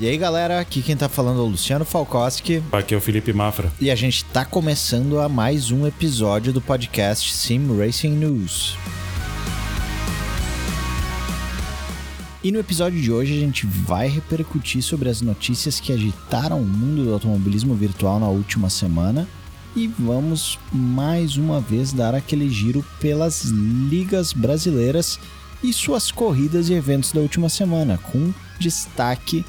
E aí, galera, aqui quem tá falando é o Luciano Falkowski. Aqui é o Felipe Mafra. E a gente tá começando a mais um episódio do podcast Sim Racing News. E no episódio de hoje a gente vai repercutir sobre as notícias que agitaram o mundo do automobilismo virtual na última semana e vamos mais uma vez dar aquele giro pelas ligas brasileiras e suas corridas e eventos da última semana, com destaque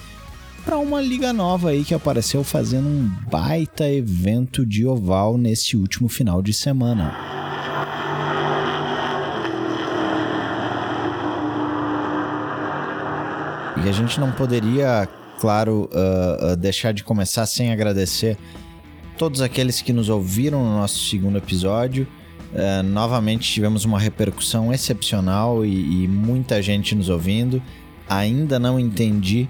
para uma liga nova aí que apareceu fazendo um baita evento de oval nesse último final de semana. E a gente não poderia, claro, uh, uh, deixar de começar sem agradecer todos aqueles que nos ouviram no nosso segundo episódio. Uh, novamente tivemos uma repercussão excepcional e, e muita gente nos ouvindo. Ainda não entendi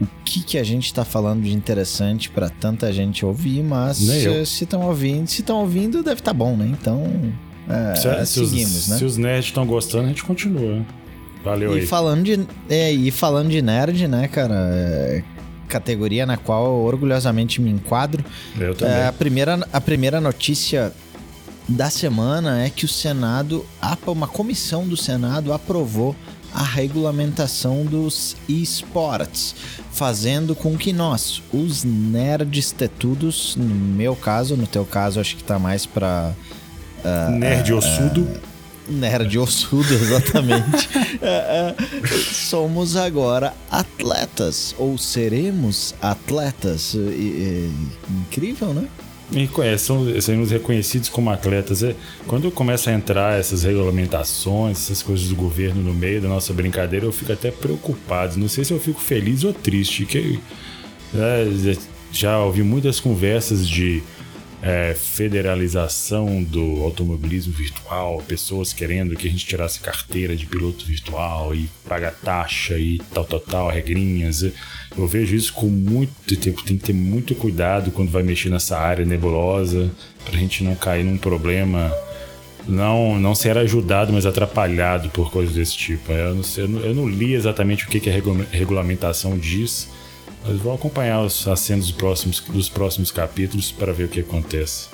o que, que a gente está falando de interessante para tanta gente ouvir, mas se estão ouvindo, se estão ouvindo, deve estar tá bom, né? Então, é, se, seguimos, os, né? Se os nerds estão gostando, a gente continua. Valeu e aí. Falando de, é, e falando de nerd, né, cara? É, categoria na qual eu orgulhosamente me enquadro. Eu também. É, a, primeira, a primeira notícia da semana é que o Senado, uma comissão do Senado aprovou a regulamentação dos esportes, fazendo com que nós, os nerds tetudos, no meu caso, no teu caso, acho que tá mais para uh, ah, nerd uh, ossudo. Uh, nerd ossudo, exatamente. somos agora atletas, ou seremos atletas. incrível, né? São, seremos reconhecidos como atletas. É, quando começa a entrar essas regulamentações, essas coisas do governo no meio da nossa brincadeira, eu fico até preocupado. Não sei se eu fico feliz ou triste. Que, é, já ouvi muitas conversas de é, federalização do automobilismo virtual, pessoas querendo que a gente tirasse carteira de piloto virtual e paga taxa e tal, tal, tal, regrinhas. Eu vejo isso com muito tempo, tem que ter muito cuidado quando vai mexer nessa área nebulosa, para a gente não cair num problema, não, não ser ajudado, mas atrapalhado por coisas desse tipo. Eu não, sei, eu não, eu não li exatamente o que, que a regulamentação diz, mas acompanhar os, as cenas dos próximos, dos próximos capítulos para ver o que acontece.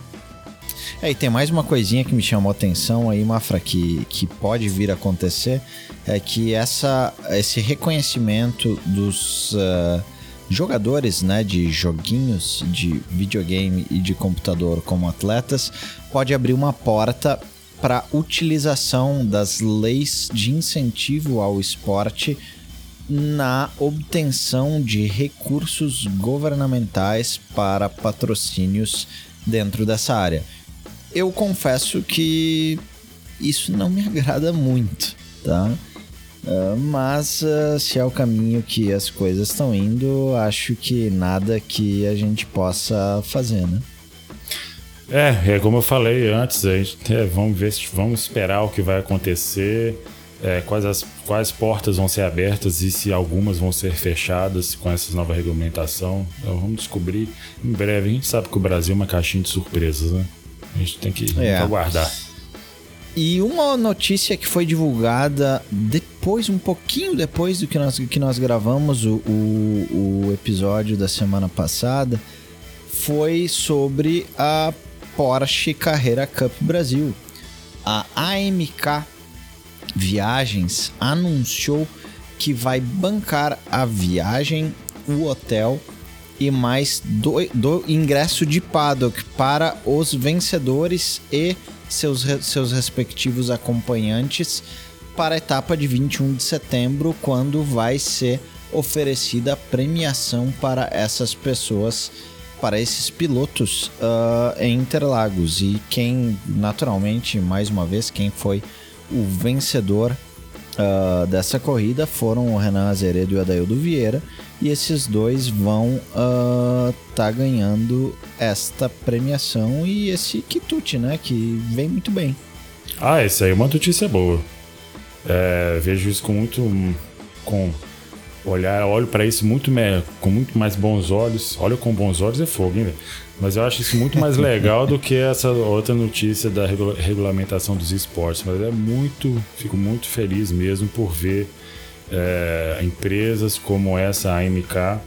É, e tem mais uma coisinha que me chamou a atenção aí, Mafra, que, que pode vir a acontecer, é que essa, esse reconhecimento dos uh, jogadores né, de joguinhos de videogame e de computador como atletas pode abrir uma porta para utilização das leis de incentivo ao esporte na obtenção de recursos governamentais para patrocínios dentro dessa área. Eu confesso que isso não me agrada muito, tá? Uh, mas uh, se é o caminho que as coisas estão indo, acho que nada que a gente possa fazer, né? É, é como eu falei antes, a gente, é, vamos ver, vamos esperar o que vai acontecer é, quais, as, quais portas vão ser abertas e se algumas vão ser fechadas com essa nova regulamentação. Então, vamos descobrir em breve. A gente sabe que o Brasil é uma caixinha de surpresas, né? A gente tem que, é. aguardar. E uma notícia que foi divulgada depois, um pouquinho depois do que nós, que nós gravamos o, o, o episódio da semana passada, foi sobre a Porsche Carreira Cup Brasil. A AMK Viagens anunciou que vai bancar a viagem, o hotel e mais do, do ingresso de paddock para os vencedores e seus, seus respectivos acompanhantes para a etapa de 21 de setembro, quando vai ser oferecida premiação para essas pessoas, para esses pilotos uh, em Interlagos. E quem, naturalmente, mais uma vez, quem foi o vencedor uh, dessa corrida foram o Renan Azeredo e o Adaildo Vieira. E esses dois vão estar uh, tá ganhando esta premiação e esse quitute, né? Que vem muito bem. Ah, essa aí é uma notícia boa. É, vejo isso com muito. com olhar, olho para isso muito com muito mais bons olhos. Olha com bons olhos é fogo, hein, Mas eu acho isso muito mais legal do que essa outra notícia da regula regulamentação dos esportes. Mas é muito, fico muito feliz mesmo por ver é, empresas como essa AMK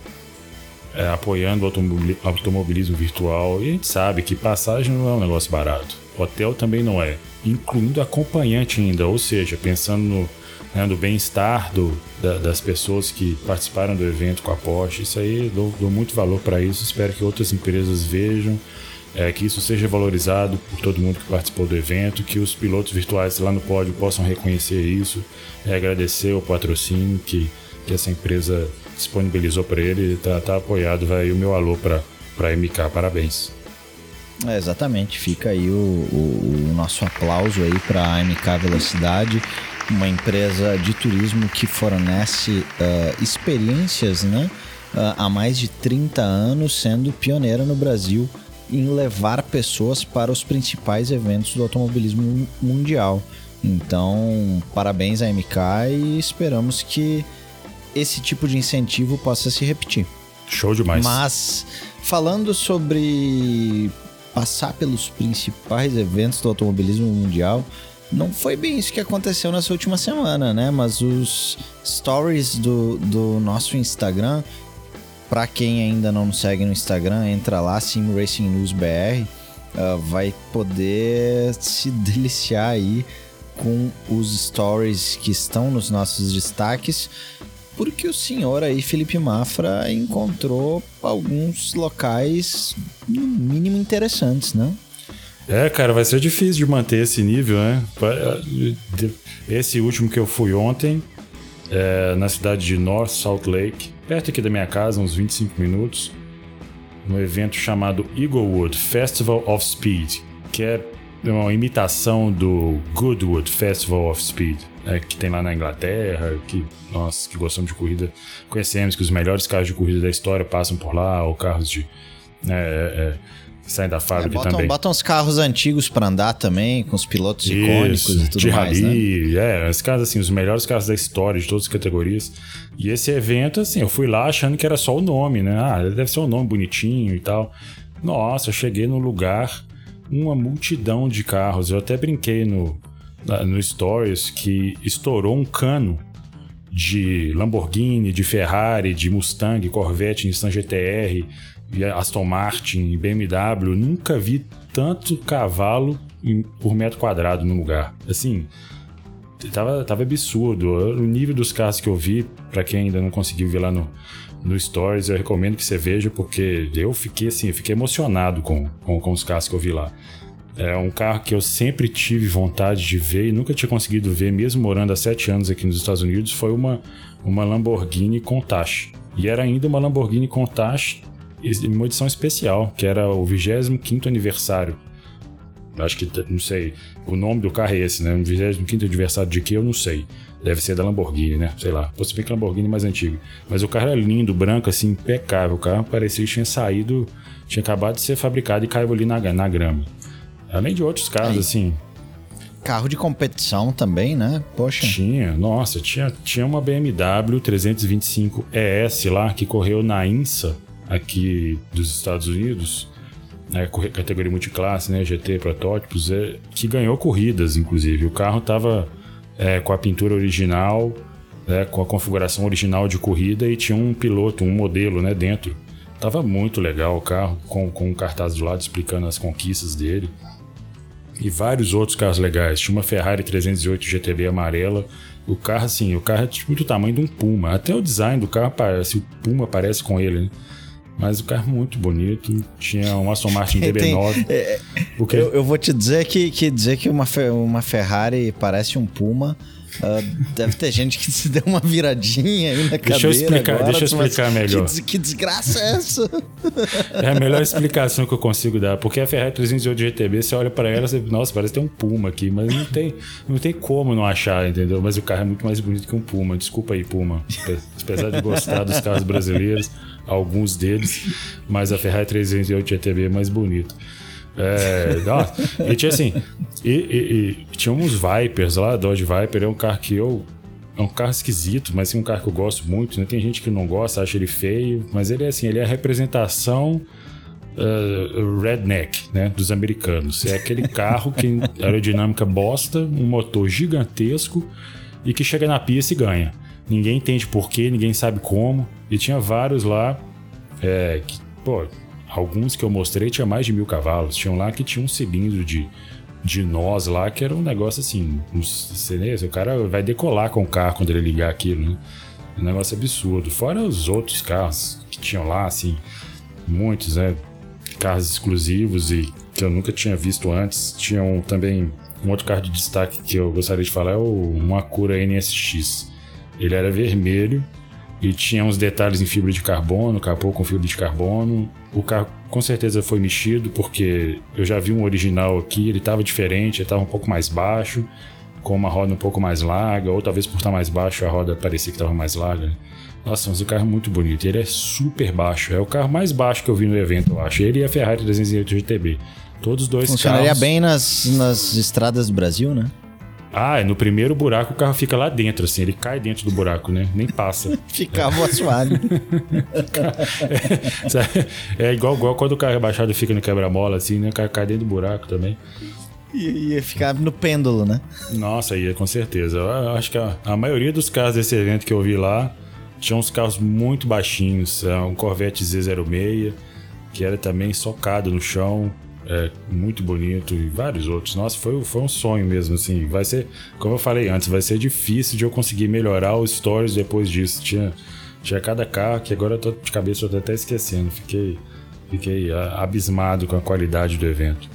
é, apoiando o automobilismo virtual. E a gente sabe que passagem não é um negócio barato. Hotel também não é. Incluindo acompanhante ainda, ou seja, pensando no, né, do bem-estar da, das pessoas que participaram do evento com a Porsche. Isso aí, dou, dou muito valor para isso. Espero que outras empresas vejam, é, que isso seja valorizado por todo mundo que participou do evento, que os pilotos virtuais lá no pódio possam reconhecer isso, é, agradecer o patrocínio que, que essa empresa disponibilizou para ele. Tá, tá apoiado. Vai o meu alô para a MK. Parabéns. É, exatamente, fica aí o, o, o nosso aplauso aí para a MK Velocidade uma empresa de turismo que fornece uh, experiências né, uh, há mais de 30 anos, sendo pioneira no Brasil em levar pessoas para os principais eventos do automobilismo mundial. Então, parabéns à MK e esperamos que esse tipo de incentivo possa se repetir. Show demais. Mas, falando sobre passar pelos principais eventos do automobilismo mundial, não foi bem isso que aconteceu nessa última semana, né? Mas os stories do, do nosso Instagram, para quem ainda não nos segue no Instagram, entra lá, Sim Racing News BR, uh, vai poder se deliciar aí com os stories que estão nos nossos destaques, porque o senhor aí, Felipe Mafra, encontrou alguns locais no mínimo interessantes, né? É, cara, vai ser difícil de manter esse nível, né? Esse último que eu fui ontem, é, na cidade de North Salt Lake, perto aqui da minha casa, uns 25 minutos, um evento chamado Eaglewood Festival of Speed, que é uma imitação do Goodwood Festival of Speed, é, que tem lá na Inglaterra, que nós que gostamos de corrida conhecemos que os melhores carros de corrida da história passam por lá, ou carros de é, é, saem da fábrica é, botam, também. Botam os carros antigos para andar também, com os pilotos Isso, icônicos e tudo de mais, rally, né? é, os carros assim, os melhores carros da história de todas as categorias. E esse evento assim, eu fui lá achando que era só o nome, né? Ah, deve ser um nome bonitinho e tal. Nossa, eu cheguei no lugar, uma multidão de carros. Eu até brinquei no no stories que estourou um cano de Lamborghini, de Ferrari, de Mustang, Corvette, Nissan GTR, Aston Martin, BMW, nunca vi tanto cavalo por metro quadrado no lugar. Assim, tava, tava absurdo. O nível dos carros que eu vi, para quem ainda não conseguiu ver lá no, no Stories, eu recomendo que você veja, porque eu fiquei assim, eu fiquei emocionado com, com, com os carros que eu vi lá. É um carro que eu sempre tive vontade de ver e nunca tinha conseguido ver, mesmo morando há sete anos aqui nos Estados Unidos, foi uma, uma Lamborghini Countach. E era ainda uma Lamborghini Countach uma edição especial, que era o 25 aniversário. Acho que, não sei, o nome do carro é esse, né? O 25 aniversário de que eu não sei. Deve ser da Lamborghini, né? Sei lá. Fosse bem que Lamborghini mais antigo. Mas o carro era lindo, branco, assim, impecável. O carro parecia que tinha saído, tinha acabado de ser fabricado e caiu ali na, na grama. Além de outros carros, assim. Carro de competição também, né? Poxa. Tinha, nossa, tinha, tinha uma BMW 325 ES lá que correu na INSA aqui dos Estados Unidos, né, categoria multiclasse, né, GT, protótipos, é, que ganhou corridas, inclusive. O carro estava é, com a pintura original, né, com a configuração original de corrida e tinha um piloto, um modelo né, dentro. Tava muito legal o carro, com, com um cartaz do lado explicando as conquistas dele. E vários outros carros legais. Tinha uma Ferrari 308 GTB amarela. O carro, assim, o carro é tipo do tamanho de um Puma. Até o design do carro parece, o Puma parece com ele, né? Mas o carro é muito bonito. Tinha um Aston Martin DB9. é, eu, eu, vou te dizer que, que dizer que uma, uma Ferrari parece um Puma. Uh, deve ter gente que se deu uma viradinha aí na deixa eu explicar, agora, Deixa eu explicar melhor. Que, que, desgraça é essa? é a melhor explicação que eu consigo dar. Porque a Ferrari 308 GTB, você olha para ela, você, nossa, parece ter um Puma aqui, mas não tem, não tem como não achar, entendeu? Mas o carro é muito mais bonito que um Puma. Desculpa aí, Puma. Apesar de gostar dos carros brasileiros alguns deles, mas a Ferrari 308 GTB é mais bonita. É, não, e tinha assim, e, e, e, tinha uns Vipers lá, Dodge Viper, é um carro que eu. É um carro esquisito, mas é um carro que eu gosto muito. Né? Tem gente que não gosta, acha ele feio, mas ele é assim, ele é a representação uh, redneck, né, dos americanos. É aquele carro que aerodinâmica bosta, um motor gigantesco e que chega na pista e ganha. Ninguém entende porquê, ninguém sabe como. E tinha vários lá. É, que, pô, alguns que eu mostrei tinha mais de mil cavalos. Tinham lá que tinha um cilindro de, de nós lá, que era um negócio assim. O cara vai decolar com o carro quando ele ligar aquilo, né? Um negócio absurdo. Fora os outros carros que tinham lá, assim, muitos, né? Carros exclusivos e que eu nunca tinha visto antes. Tinham também um outro carro de destaque que eu gostaria de falar é o Acura NSX. Ele era vermelho e tinha uns detalhes em fibra de carbono, capô com fibra de carbono. O carro com certeza foi mexido porque eu já vi um original aqui, ele estava diferente, ele estava um pouco mais baixo com uma roda um pouco mais larga, ou talvez por estar mais baixo a roda parecia que estava mais larga. Nossa, mas o carro é muito bonito. Ele é super baixo. É o carro mais baixo que eu vi no evento, eu acho. Ele e a Ferrari 308 GTB. Todos dois Funcionaria carros... bem nas, nas estradas do Brasil, né? Ah, no primeiro buraco o carro fica lá dentro, assim, ele cai dentro do buraco, né? Nem passa. Ficava é. suave. é, é, igual, igual quando o carro é baixado fica no quebra-mola, assim, né? O carro cai dentro do buraco também. Ia ficar no pêndulo, né? Nossa, ia com certeza. Eu acho que a, a maioria dos carros desse evento que eu vi lá tinha uns carros muito baixinhos. É, um Corvette Z06, que era também socado no chão. É, muito bonito e vários outros. Nossa, foi, foi um sonho mesmo, assim. Vai ser, como eu falei antes, vai ser difícil de eu conseguir melhorar os stories depois disso. Tinha, tinha cada carro que agora eu tô de cabeça, eu tô até esquecendo. Fiquei, fiquei abismado com a qualidade do evento.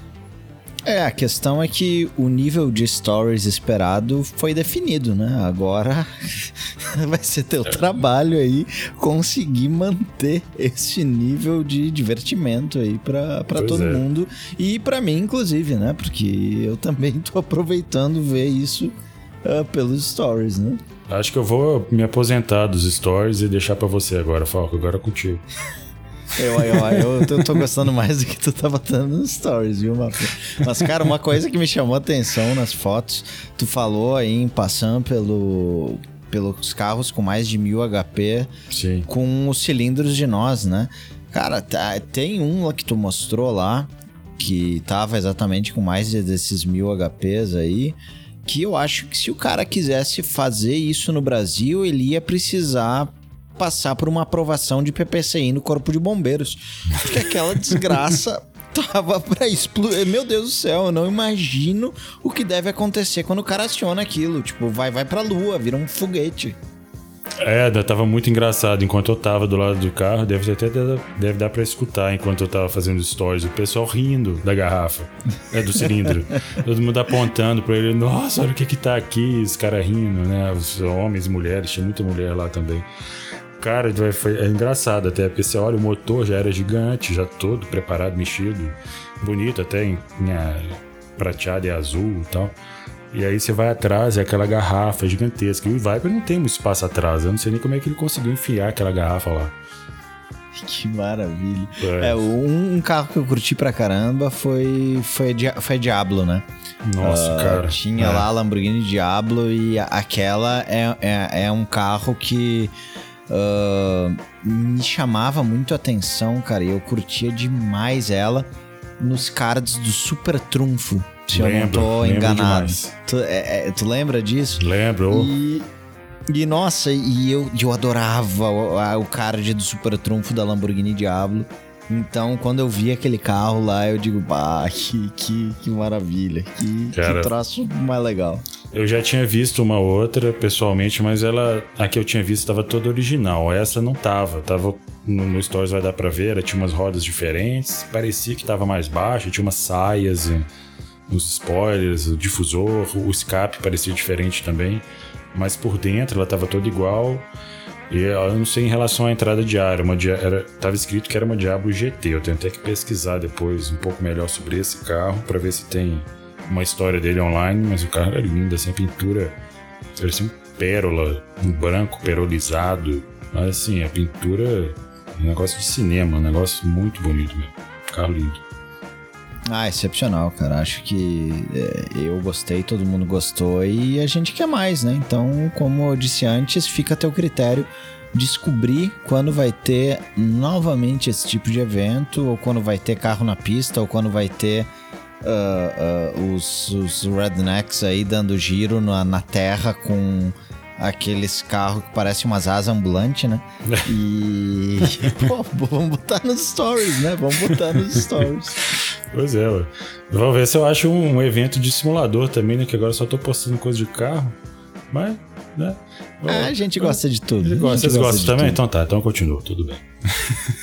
É, a questão é que o nível de stories esperado foi definido, né? Agora vai ser teu trabalho aí conseguir manter esse nível de divertimento aí para todo é. mundo e para mim inclusive, né? Porque eu também tô aproveitando ver isso uh, pelos stories, né? Acho que eu vou me aposentar dos stories e deixar para você agora, Falco, agora é contigo. Eu, eu, eu, eu tô gostando mais do que tu tá botando nos stories, viu, Mafia? Mas, cara, uma coisa que me chamou a atenção nas fotos, tu falou aí em passando pelo, pelos carros com mais de mil HP, Sim. com os cilindros de nós, né? Cara, tá, tem um lá que tu mostrou lá, que tava exatamente com mais desses mil HPs aí, que eu acho que se o cara quisesse fazer isso no Brasil, ele ia precisar passar por uma aprovação de PPCI no Corpo de Bombeiros. Porque aquela desgraça tava pra explodir. Meu Deus do céu, eu não imagino o que deve acontecer quando o cara aciona aquilo. Tipo, vai, vai pra lua, vira um foguete. É, tava muito engraçado. Enquanto eu tava do lado do carro, deve até deve dar pra escutar enquanto eu tava fazendo stories. O pessoal rindo da garrafa, é, do cilindro. Todo mundo apontando pra ele. Nossa, olha o que que tá aqui. Os caras rindo, né? Os homens, mulheres, tinha muita mulher lá também. Cara, foi, é engraçado até, porque você olha, o motor já era gigante, já todo preparado, mexido, bonito até, em, é, prateado e azul e tal. E aí você vai atrás, é aquela garrafa gigantesca. E o Viper não tem muito espaço atrás. Eu não sei nem como é que ele conseguiu enfiar aquela garrafa lá. Que maravilha. É, é um, um, carro que eu curti pra caramba foi, foi, foi Diablo, né? Nossa, uh, cara. Tinha é. lá a Lamborghini Diablo e aquela é, é, é um carro que uh, me chamava muito a atenção, cara, e eu curtia demais ela nos cards do Super Trunfo, se lembro, eu não tô enganado. Tu, é, é, tu, lembra disso? Lembro. E, e nossa, e eu, eu adorava o, o card do Super Trunfo da Lamborghini Diablo. Então, quando eu vi aquele carro lá, eu digo, bah, que, que, que maravilha, que, Cara, que troço mais legal. Eu já tinha visto uma outra pessoalmente, mas ela, a que eu tinha visto estava toda original. Essa não tava, tava no, no Stories vai dar pra ver, ela tinha umas rodas diferentes, parecia que tava mais baixo, tinha umas saias nos spoilers, o difusor, o escape parecia diferente também, mas por dentro ela tava toda igual. E eu não sei em relação à entrada ar, uma era, tava escrito que era uma Diablo GT. Eu tenho até que pesquisar depois um pouco melhor sobre esse carro para ver se tem uma história dele online, mas o carro era lindo, assim, a pintura parecia um pérola, um branco perolizado. Mas assim, a pintura um negócio de cinema, um negócio muito bonito mesmo. Carro lindo. Ah, excepcional, cara. Acho que é, eu gostei, todo mundo gostou e a gente quer mais, né? Então, como eu disse antes, fica a teu critério descobrir quando vai ter novamente esse tipo de evento, ou quando vai ter carro na pista, ou quando vai ter uh, uh, os, os rednecks aí dando giro na, na terra com aqueles carros que parecem umas asas ambulantes, né? E. Pô, vamos botar nos stories, né? Vamos botar nos stories. Pois é, ué. Vamos ver se eu acho um, evento de simulador também, né? Que agora só tô postando coisa de carro. Mas, né? Ah, a gente gosta de tudo. Vocês gostam, gostam também? Tudo. Então tá, então continua, tudo bem.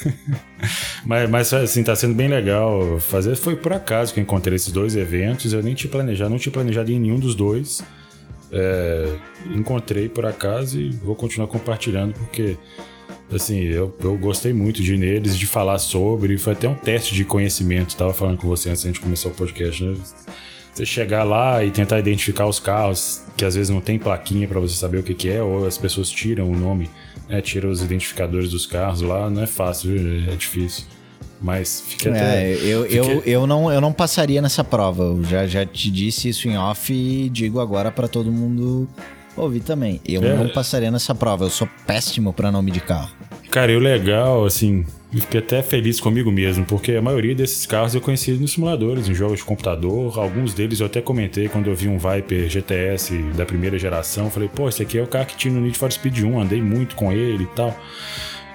mas, mas assim, tá sendo bem legal fazer. Foi por acaso que eu encontrei esses dois eventos. Eu nem tinha planejado, não tinha planejado em nenhum dos dois. É, encontrei por acaso e vou continuar compartilhando porque assim eu, eu gostei muito de ir neles de falar sobre foi até um teste de conhecimento estava falando com você antes de a gente começar o podcast né? você chegar lá e tentar identificar os carros que às vezes não tem plaquinha para você saber o que, que, é ou as pessoas tiram o nome né, tiram os identificadores dos carros lá não é fácil é difícil mas fica até. É, eu, fica... eu, eu, não, eu não passaria nessa prova. Eu já, já te disse isso em off e digo agora para todo mundo ouvir também. Eu é. não passaria nessa prova. Eu sou péssimo para nome de carro. Cara, e o legal, assim, fiquei até feliz comigo mesmo, porque a maioria desses carros eu conheci nos simuladores, em jogos de computador. Alguns deles eu até comentei quando eu vi um Viper GTS da primeira geração. Falei, pô, esse aqui é o carro que tinha no Need for Speed 1, andei muito com ele e tal.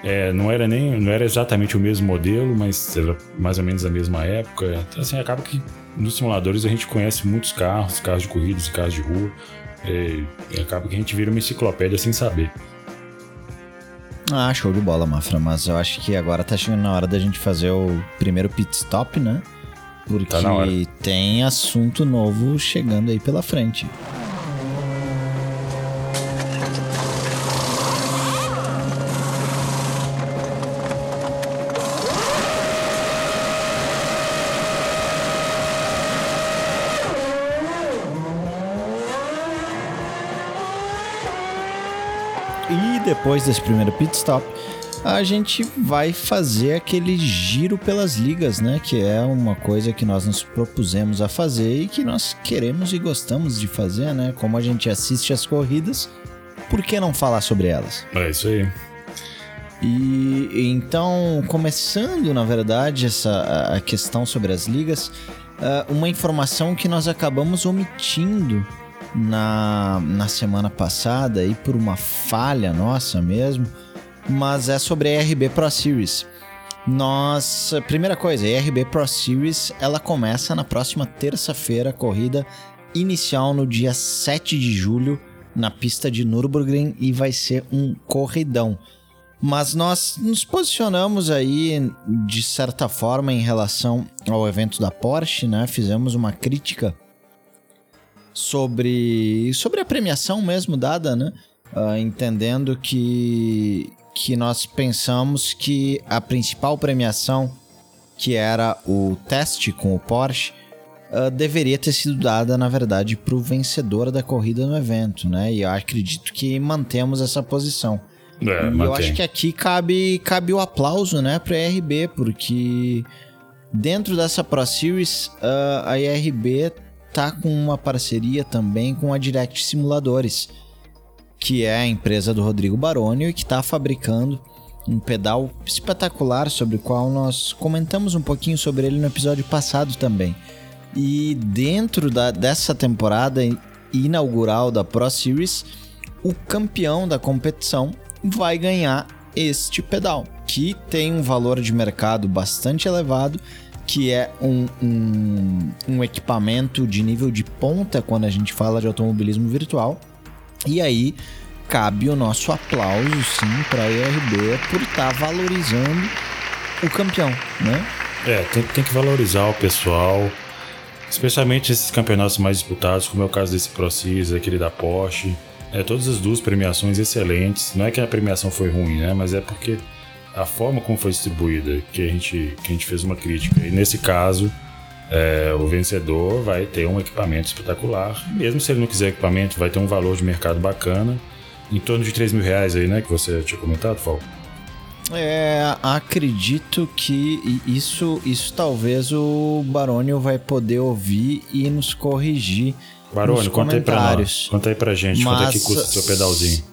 É, não era nem não era exatamente o mesmo modelo, mas era mais ou menos a mesma época. Então, assim, acaba que nos simuladores a gente conhece muitos carros, carros de corridas e carros de rua. É, e acaba que a gente vira uma enciclopédia sem saber. Ah, show de bola, Mafra. Mas eu acho que agora tá chegando na hora da gente fazer o primeiro pit stop, né? Porque tá tem assunto novo chegando aí pela frente. Depois desse primeiro pit stop, a gente vai fazer aquele giro pelas ligas, né? Que é uma coisa que nós nos propusemos a fazer e que nós queremos e gostamos de fazer, né? Como a gente assiste as corridas, por que não falar sobre elas? É isso aí. E então, começando, na verdade, essa a questão sobre as ligas, ah, uma informação que nós acabamos omitindo na, na semana passada e por uma falha nossa mesmo, mas é sobre a RB Pro Series. Nós, primeira coisa, a RB Pro Series, ela começa na próxima terça-feira, corrida inicial no dia 7 de julho na pista de Nürburgring e vai ser um corridão. Mas nós nos posicionamos aí de certa forma em relação ao evento da Porsche, né? Fizemos uma crítica sobre, sobre a premiação mesmo dada, né? Uh, entendendo que, que nós pensamos que a principal premiação, que era o teste com o Porsche, uh, deveria ter sido dada, na verdade, para o vencedor da corrida no evento, né? E eu acredito que mantemos essa posição. É, e eu acho que aqui cabe, cabe o aplauso, né, para a IRB, porque dentro dessa Pro Series, uh, a IRB tá com uma parceria também com a Direct Simuladores, que é a empresa do Rodrigo Baroni e que está fabricando um pedal espetacular sobre o qual nós comentamos um pouquinho sobre ele no episódio passado também. E dentro da, dessa temporada inaugural da Pro Series, o campeão da competição vai ganhar este pedal, que tem um valor de mercado bastante elevado que é um, um, um equipamento de nível de ponta quando a gente fala de automobilismo virtual. E aí cabe o nosso aplauso, sim, para a ERB por estar tá valorizando o campeão, né? É, tem, tem que valorizar o pessoal, especialmente esses campeonatos mais disputados, como é o caso desse ProSys, aquele da Porsche. É, todas as duas premiações excelentes. Não é que a premiação foi ruim, né? Mas é porque a forma como foi distribuída que a gente, que a gente fez uma crítica. E nesse caso, é, o vencedor vai ter um equipamento espetacular. Mesmo se ele não quiser equipamento, vai ter um valor de mercado bacana. Em torno de 3 mil reais aí, né? Que você tinha comentado, Fal. É, acredito que isso, isso talvez o Barônio vai poder ouvir e nos corrigir. Barônio, conta aí pra nós. Conta aí pra gente Mas, quanto é que custa o seu pedalzinho.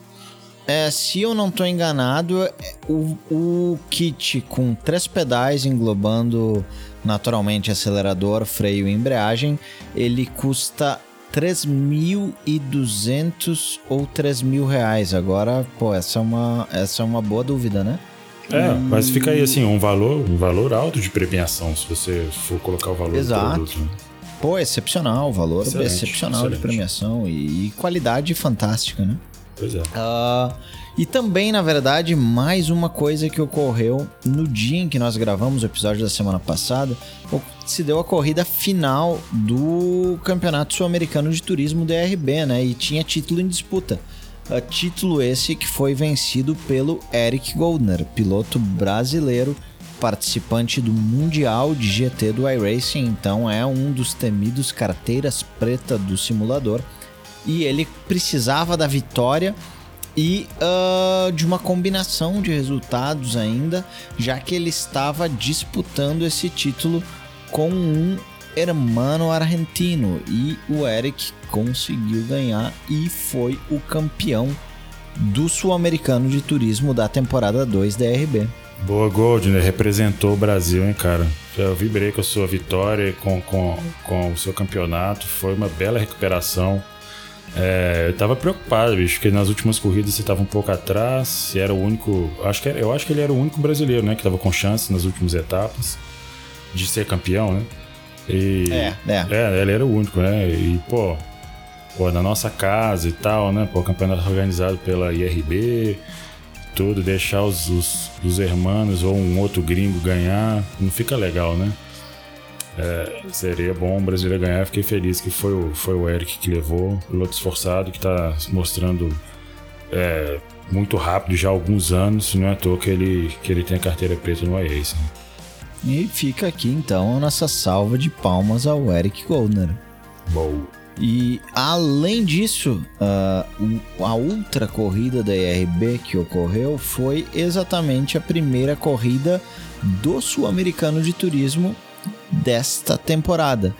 É, se eu não estou enganado, o, o kit com três pedais englobando naturalmente acelerador, freio e embreagem, ele custa 3.200 ou 3 mil reais. Agora, pô, essa é uma, essa é uma boa dúvida, né? É, mas fica aí assim, um valor, um valor alto de premiação, se você for colocar o valor Exato. do produto. Né? Pô, excepcional, valor Excelente, excepcional excelente. de premiação e, e qualidade fantástica, né? Pois é. Ah, e também, na verdade, mais uma coisa que ocorreu no dia em que nós gravamos o episódio da semana passada, se deu a corrida final do Campeonato Sul-Americano de Turismo DRB, né? E tinha título em disputa. Ah, título esse que foi vencido pelo Eric Goldner, piloto brasileiro, participante do Mundial de GT do iRacing, então é um dos temidos carteiras preta do simulador e ele precisava da vitória e ah, de uma combinação de resultados ainda, já que ele estava disputando esse título com um hermano argentino e o Eric conseguiu ganhar e foi o campeão do Sul-Americano de Turismo da temporada 2 da RB. Boa, Goldner, representou o Brasil, hein, cara? Eu vibrei com a sua vitória com, com, com o seu campeonato. Foi uma bela recuperação. É, eu tava preocupado, bicho, porque nas últimas corridas você tava um pouco atrás. E era o único. Acho que era- eu acho que ele era o único brasileiro, né? Que tava com chance nas últimas etapas de ser campeão, né? E, É, é. É, ele era o único, né? E, pô, pô, na nossa casa e tal, né? Pô, campeonato organizado pela IRB, tudo, deixar os, os, os hermanos ou um outro gringo ganhar, não fica legal, né? É, seria bom o brasileiro ganhar, fiquei feliz que foi o, foi o Eric que levou, piloto esforçado que tá se mostrando é, muito rápido já há alguns anos, não é à toa que ele, que ele tem a carteira preta no iRacing. E fica aqui então a nossa salva de palmas ao Eric Goldner. Bom. E além disso, o- a outra corrida da IRB que ocorreu foi exatamente a primeira corrida do Sul-Americano de Turismo desta temporada.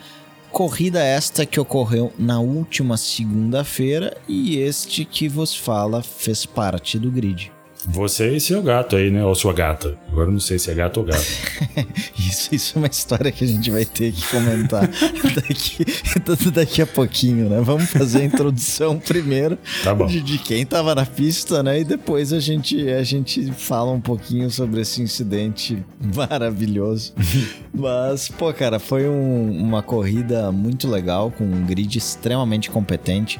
Corrida esta que ocorreu na última segunda-feira e este que vos fala fez parte do grid. Você e seu gato aí, né? Ou sua gata. Agora eu não sei se é gato ou gato. Isso, isso é uma história que a gente vai ter que comentar daqui, daqui a pouquinho, né? Vamos fazer a introdução primeiro Tá de, de quem tava na pista, né? E depois a gente, a gente fala um pouquinho sobre esse incidente maravilhoso. Mas, pô, cara, foi um- uma corrida muito legal, com um grid extremamente competente.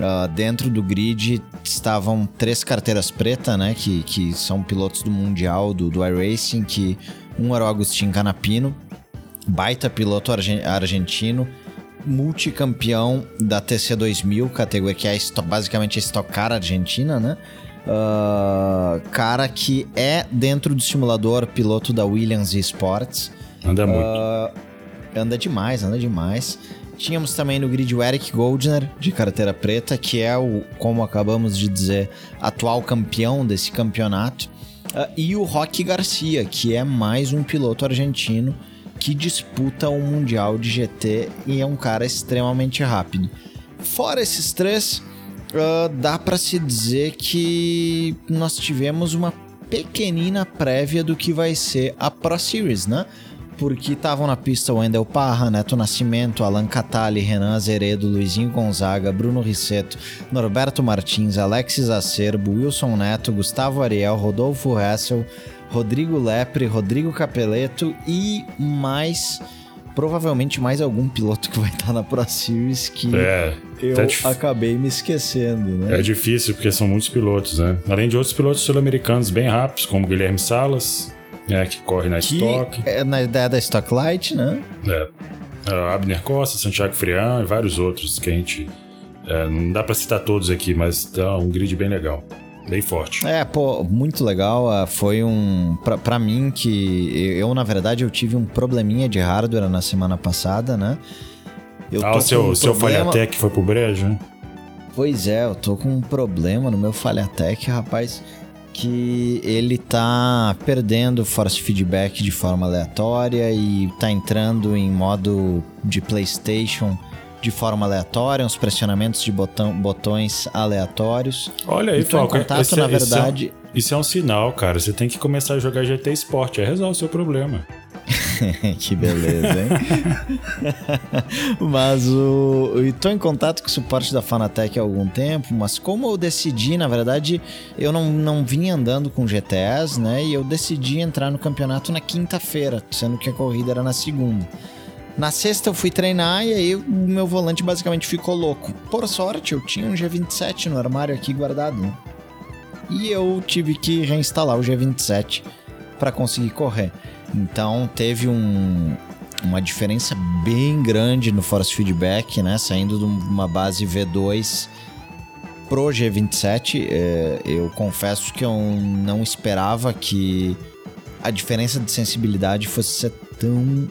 Ah, dentro do grid estavam três carteiras pretas, né? Que, que são pilotos do Mundial do, do iRacing, que um era o Agostinho Canapino, baita piloto argen- argentino, multicampeão da TC2000, categoria que é basicamente a Stock Car argentina, né? Ah, cara que é dentro do simulador piloto da Williams Esports. Anda muito. Ah, anda demais, anda demais. Tínhamos também no grid o Eric Goldner, de carteira preta, que é o, como acabamos de dizer, atual campeão desse campeonato. Ah, e o Rocky Garcia, que é mais um piloto argentino que disputa o Mundial de GT e é um cara extremamente rápido. Fora esses três, ah, dá pra se dizer que nós tivemos uma pequenina prévia do que vai ser a Pro Series, né? Porque estavam na pista o Wendel Parra, Neto Nascimento, Alan Catali, Renan Azeredo, Luizinho Gonzaga, Bruno Risseto, Norberto Martins, Alexis Acerbo, Wilson Neto, Gustavo Ariel, Rodolfo Hessel, Rodrigo Lepre, Rodrigo Capeleto e mais, provavelmente mais algum piloto que vai estar na Pro Series que É, eu tá dif- acabei me esquecendo, né? é difícil porque são muitos pilotos, né? Além de outros pilotos sul-americanos bem rápidos, como Guilherme Salas, né, que corre na que Stock, é na ideia da Stock Light, né? é, é, Abner Costa, Santiago Frian e vários outros que a gente. é, não dá pra citar todos aqui, mas tá um grid bem legal, bem forte. É, pô, muito legal. ah, Foi um. Pra, pra mim, que eu, na verdade, eu tive um probleminha de hardware na semana passada, né? Eu ah, o seu, um seu problema- Falhatec foi pro brejo, né? Pois é, eu tô com um problema no meu Falhatec, rapaz, que ele tá perdendo force feedback de forma aleatória e tá entrando em modo de PlayStation de forma aleatória, uns pressionamentos de botão, botões aleatórios. Olha aí, em Falco. contato, esse na é- esse é um- verdade. Isso é um sinal, cara. Você tem que começar a jogar GT Sport, aí resolve o seu problema. que beleza, hein? mas o. Estou em contato com o suporte da Fanatec há algum tempo, mas como eu decidi, na verdade, eu não, não vinha andando com GTS, né? E eu decidi entrar no campeonato na quinta-feira, sendo que a corrida era na segunda. Na sexta eu fui treinar e aí o meu volante basicamente ficou louco. Por sorte, eu tinha um G27 no armário aqui guardado, né? E eu tive que reinstalar o G27 para conseguir correr. Então teve um, uma diferença bem grande no force feedback, né? Saindo de uma base V2 pro G27. É, eu confesso que eu não esperava que a diferença de sensibilidade fosse ser tão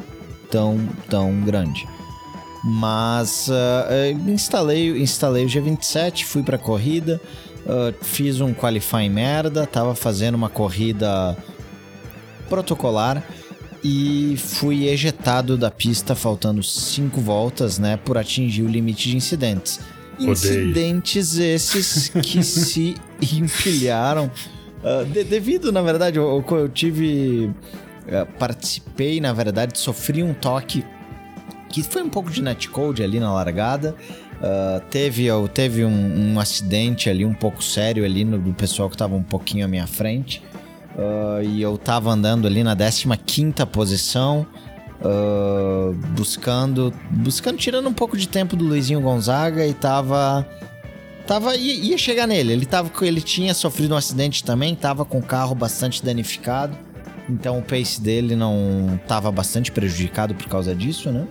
tão, tão grande. Mas uh, instalei, instalei o G27, fui para corrida, uh, fiz um qualifying merda, tava fazendo uma corrida protocolar e fui ejetado da pista faltando cinco voltas, né, por atingir o limite de incidentes. Odeio. Incidentes esses que se empilharam uh, de, devido, na verdade, eu, eu tive eh, participei, na verdade, sofri um toque que foi um pouco de netcode ali na largada. Uh, teve teve um, um, acidente ali um pouco sério ali no, do pessoal que estava um pouquinho à minha frente. Uh, e eu tava andando ali na 15 posição, uh, buscando, buscando, tirando um pouco de tempo do Luizinho Gonzaga e tava. Tava, ia, ia chegar nele. Ele, tava, ele tinha sofrido um acidente também, tava com o carro bastante danificado. Então o pace dele não estava bastante prejudicado por causa disso, né?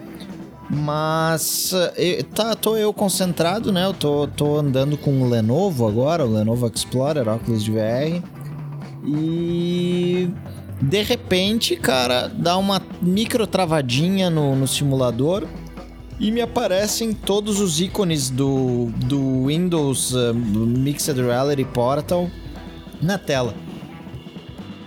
Mas eu, eh, tá, tô eu concentrado, né? Eu tô, tô andando com o Lenovo agora, o Lenovo Explorer, óculos de VR. E de repente, cara, dá uma micro travadinha no, no simulador e me aparecem todos os ícones do, do Windows uh, Mixed Reality Portal na tela.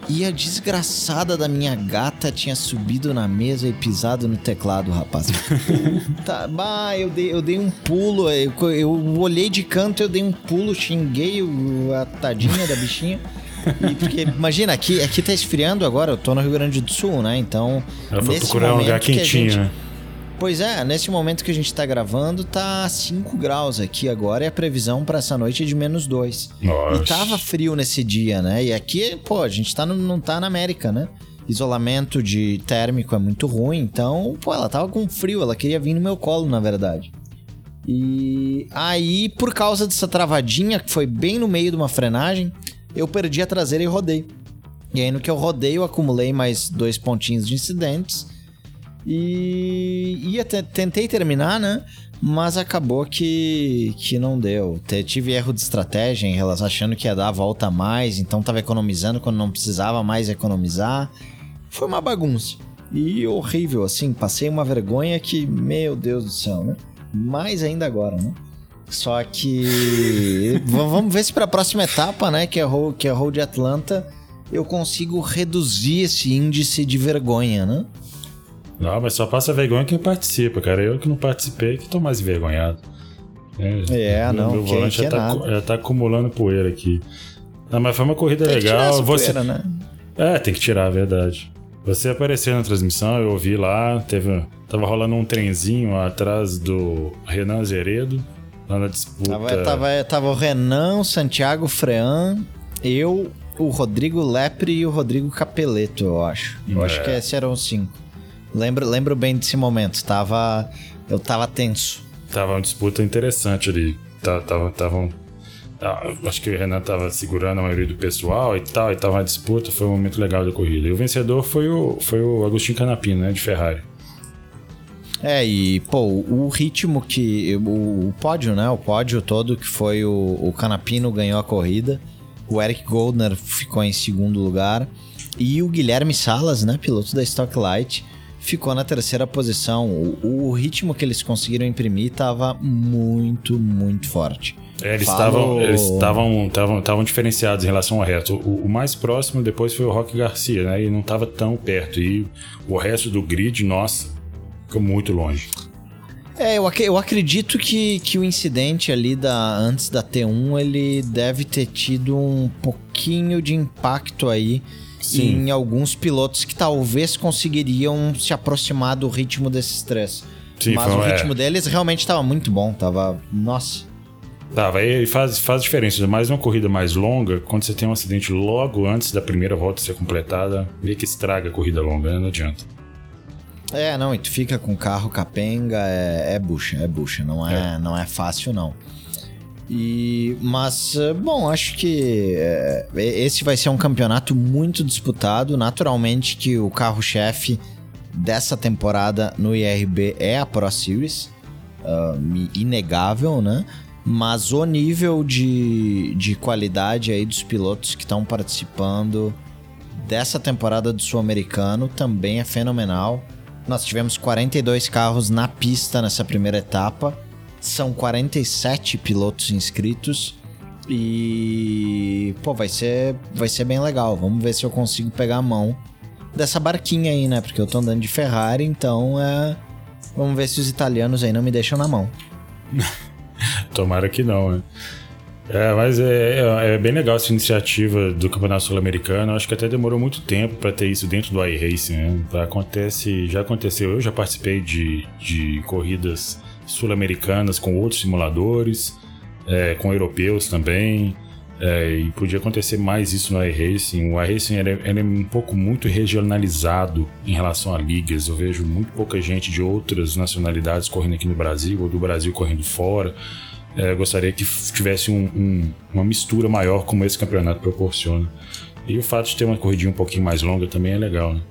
E a desgraçada da minha gata tinha subido na mesa e pisado no teclado, rapaz. Puta, bah, eu dei, eu dei um pulo, eu, eu olhei de canto, eu dei um pulo, xinguei a tadinha da bichinha. E porque, imagina, aqui, aqui tá esfriando agora, eu tô no Rio Grande do Sul, né? Então. Eu vou procurar um lugar quentinho, gente, né? Pois é, nesse momento que a gente tá gravando, tá 5 graus aqui agora e a previsão para essa noite é de menos 2. E tava frio nesse dia, né? E aqui, pô, a gente tá no, não tá na América, né? Isolamento de térmico é muito ruim, então, pô, ela tava com frio, ela queria vir no meu colo, na verdade. E aí, por causa dessa travadinha, que foi bem no meio de uma frenagem, eu perdi a traseira e rodei. E aí, no que eu rodei, eu acumulei mais dois pontinhos de incidentes e ia tentei terminar, né? Mas acabou que, que não deu. Tive erro de estratégia em relação achando que ia dar a volta a mais, então tava economizando quando não precisava mais economizar. Foi uma bagunça. E horrível, assim, passei uma vergonha que, meu Deus do céu, né? Mais ainda agora, né? Só que vamos ver se para a próxima etapa, né, que é o que é Road Atlanta, eu consigo reduzir esse índice de vergonha, né? Não, mas só passa vergonha quem participa, cara. Eu que não participei, que tô mais envergonhado. É, é não. Meu volante já, tá, já tá acumulando poeira aqui. Não, mas foi uma corrida tem legal. Você... Poeira, né? É, tem que tirar, a verdade. Você apareceu na transmissão, eu ouvi lá, teve, tava rolando um trenzinho atrás do Renan Zeredo, lá na disputa. Tava, tava, tava o Renan, o Santiago Frean, eu, o Rodrigo Lepre e o Rodrigo Capeleto, eu acho. Eu é. acho que esses eram os cinco. Lembro, lembro bem desse momento. Tava, eu tava tenso. Tava uma disputa interessante ali. Tava, tava, tava ah, acho que o Renan tava segurando a maioria do pessoal e tal, e tava uma disputa, foi um momento legal da corrida. E o vencedor foi o, foi o Agostinho Canapino, né, de Ferrari. É, e, pô, o ritmo que. O, o pódio, né? O pódio todo que foi o, o Canapino ganhou a corrida. O Eric Goldner ficou em segundo lugar. E o Guilherme Salas, né? Piloto da Stock Light ficou na terceira posição. O, o ritmo que eles conseguiram imprimir estava muito, muito forte. É, eles estavam eles estavam diferenciados em relação ao resto. O, o, mais próximo depois foi o Rock Garcia, né? E não estava tão perto. E o resto do grid, nossa, muito longe. É, eu, ac eu acredito que, que o incidente ali da, antes da T1 ele deve ter tido um pouquinho de impacto aí Sim. em alguns pilotos que talvez conseguiriam se aproximar do ritmo desses três. Sim, Mas foi, o ritmo é. deles realmente estava muito bom, tava. Nossa. Tava, e faz, faz diferença. Mais uma corrida mais longa, quando você tem um acidente logo antes da primeira volta ser completada, vê que estraga a corrida longa, né? não adianta. É, não, e tu fica com carro capenga, é, é bucha, é bucha, não é, é. não é fácil não. E, mas, eh, bom, acho que é, esse vai ser um campeonato muito disputado. Naturalmente que o carro-chefe dessa temporada no IRB é a Pro Series, uh, inegável, né? Mas o nível de, de qualidade aí dos pilotos que estão participando dessa temporada do Sul-Americano também é fenomenal. Nós tivemos 42 carros na pista nessa primeira etapa. São 47 pilotos inscritos. E, pô, vai ser, vai ser bem legal. Vamos ver se eu consigo pegar a mão dessa barquinha aí, né? Porque eu tô andando de Ferrari, então é. Vamos ver se os italianos aí não me deixam na mão. Tomara que não, né? É, mas é, é, é, bem legal essa iniciativa do Campeonato Sul-Americano. Acho que até demorou muito tempo para ter isso dentro do iRacing. Né? Acontece, já aconteceu. Eu já participei de, de corridas sul-americanas com outros simuladores, é, com europeus também. É, e podia acontecer mais isso no iRacing. O iRacing ele, é, ele é um pouco muito regionalizado em relação a ligas. Eu vejo muito pouca gente de outras nacionalidades correndo aqui no Brasil ou do Brasil correndo fora. É, gostaria que tivesse um, um, uma mistura maior como esse campeonato proporciona. E o fato de ter uma corridinha um pouquinho mais longa também é legal, né?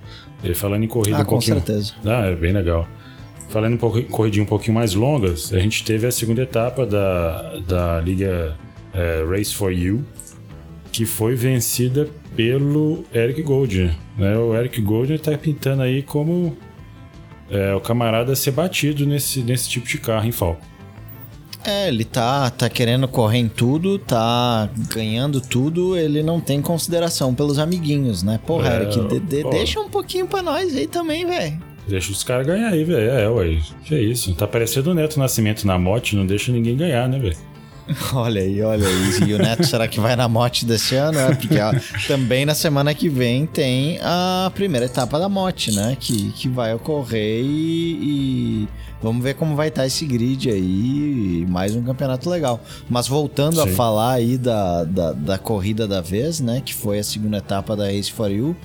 E falando em corrida ah, um pouquinho. Com certeza. Ah, é bem legal. Falando em corridinha um pouquinho mais longas, a gente teve a segunda etapa da, da Liga é, Race for You, que foi vencida pelo Eric Goldner. Né? O Eric Goldner está pintando aí como é, o camarada a ser batido nesse, nesse tipo de carro em Falco. É, ele tá, tá querendo correr em tudo, tá ganhando tudo, ele não tem consideração pelos amiguinhos, né? Porra, é, Eric, de, de, deixa um pouquinho pra nós aí também, velho. Deixa os caras ganhar aí, velho. É, ué. Que é isso? Tá parecendo o Neto Nascimento na moto, não deixa ninguém ganhar, né, velho? Olha aí, olha aí. E o Neto, será que vai na mote desse ano? É, porque ó, também na semana que vem tem a primeira etapa da mote, né? Que, que vai ocorrer e, e Vamos ver como vai estar tá esse grid aí. Mais um campeonato legal. Mas voltando Sim. a falar aí da, da, da, corrida da vez, né? Que foi a segunda etapa da Race for You.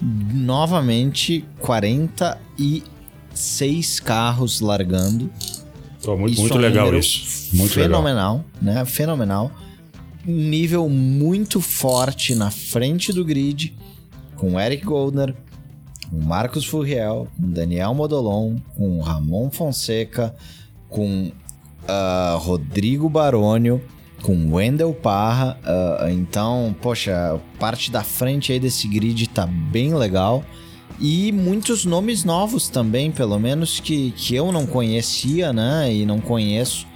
Novamente, 46 carros largando. Pô, muito, isso muito é um legal isso. Muito fenomenal, legal. né? Fenomenal. Um nível muito forte na frente do grid, com Eric Goldner, com Marcos Furriel, com Daniel Modolon, com Ramon Fonseca, com uh, Rodrigo Barônio, com Wendel Parra. Uh, então, poxa, parte da frente aí desse grid tá bem legal. E muitos nomes novos também, pelo menos que, que eu não conhecia, né? E não conheço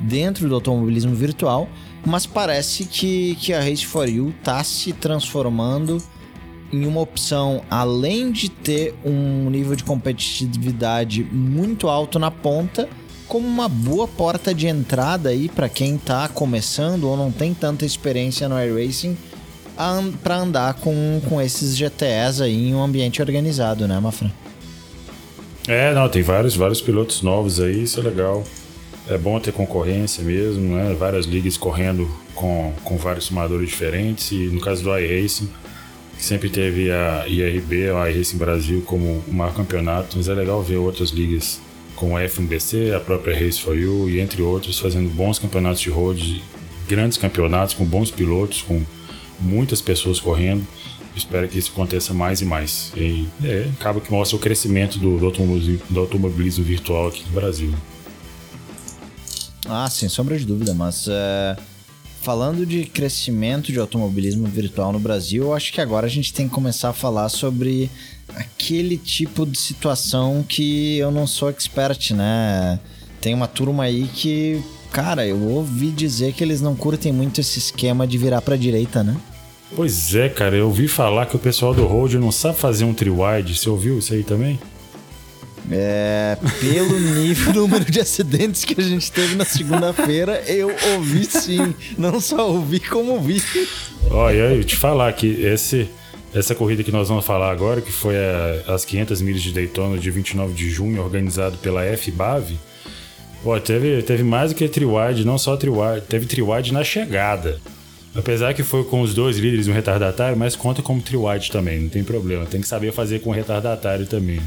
dentro do automobilismo virtual. Mas parece que, que a Race for You tá se transformando em uma opção, além de ter um nível de competitividade muito alto na ponta, como uma boa porta de entrada aí para quem está começando ou não tem tanta experiência no iRacing para andar com, com esses GTS aí em um ambiente organizado, né, Mafra? É, não, tem vários, vários pilotos novos aí, isso é legal. É bom ter concorrência mesmo, né? Várias ligas correndo com, com vários simuladores diferentes. E no caso do iRacing, que sempre teve a IRB, a iRacing Brasil, como o maior campeonato, mas é legal ver outras ligas como a FMBC, a própria Race for You e entre outros, fazendo bons campeonatos de road, grandes campeonatos com bons pilotos, com muitas pessoas correndo. Espero que isso aconteça mais e mais. E é, acaba que mostra o crescimento do, do, automobilismo, do automobilismo virtual aqui no Brasil. Ah, sem sombra de dúvida, mas é, falando de crescimento de automobilismo virtual no Brasil, eu acho que agora a gente tem que começar a falar sobre aquele tipo de situação que eu não sou expert, né? Tem uma turma aí que, cara, eu ouvi dizer que eles não curtem muito esse esquema de virar para direita, né? Pois é, cara, eu ouvi falar que o pessoal do Road não sabe fazer um tri-wide. Você ouviu isso aí também? É, pelo nível, número de acidentes que a gente teve na segunda-feira, eu ouvi sim. Não só ouvi, como vi. Olha, eu te falar que esse, essa corrida que nós vamos falar agora, que foi a, as 500 milhas de Daytona de 29 de junho, organizado pela FBAV, pô, teve, teve mais do que triwide, não só triwide, teve triwide na chegada. Apesar que foi com os dois líderes no retardatário, mas conta como triwide também, não tem problema. Tem que saber fazer com retardatário também.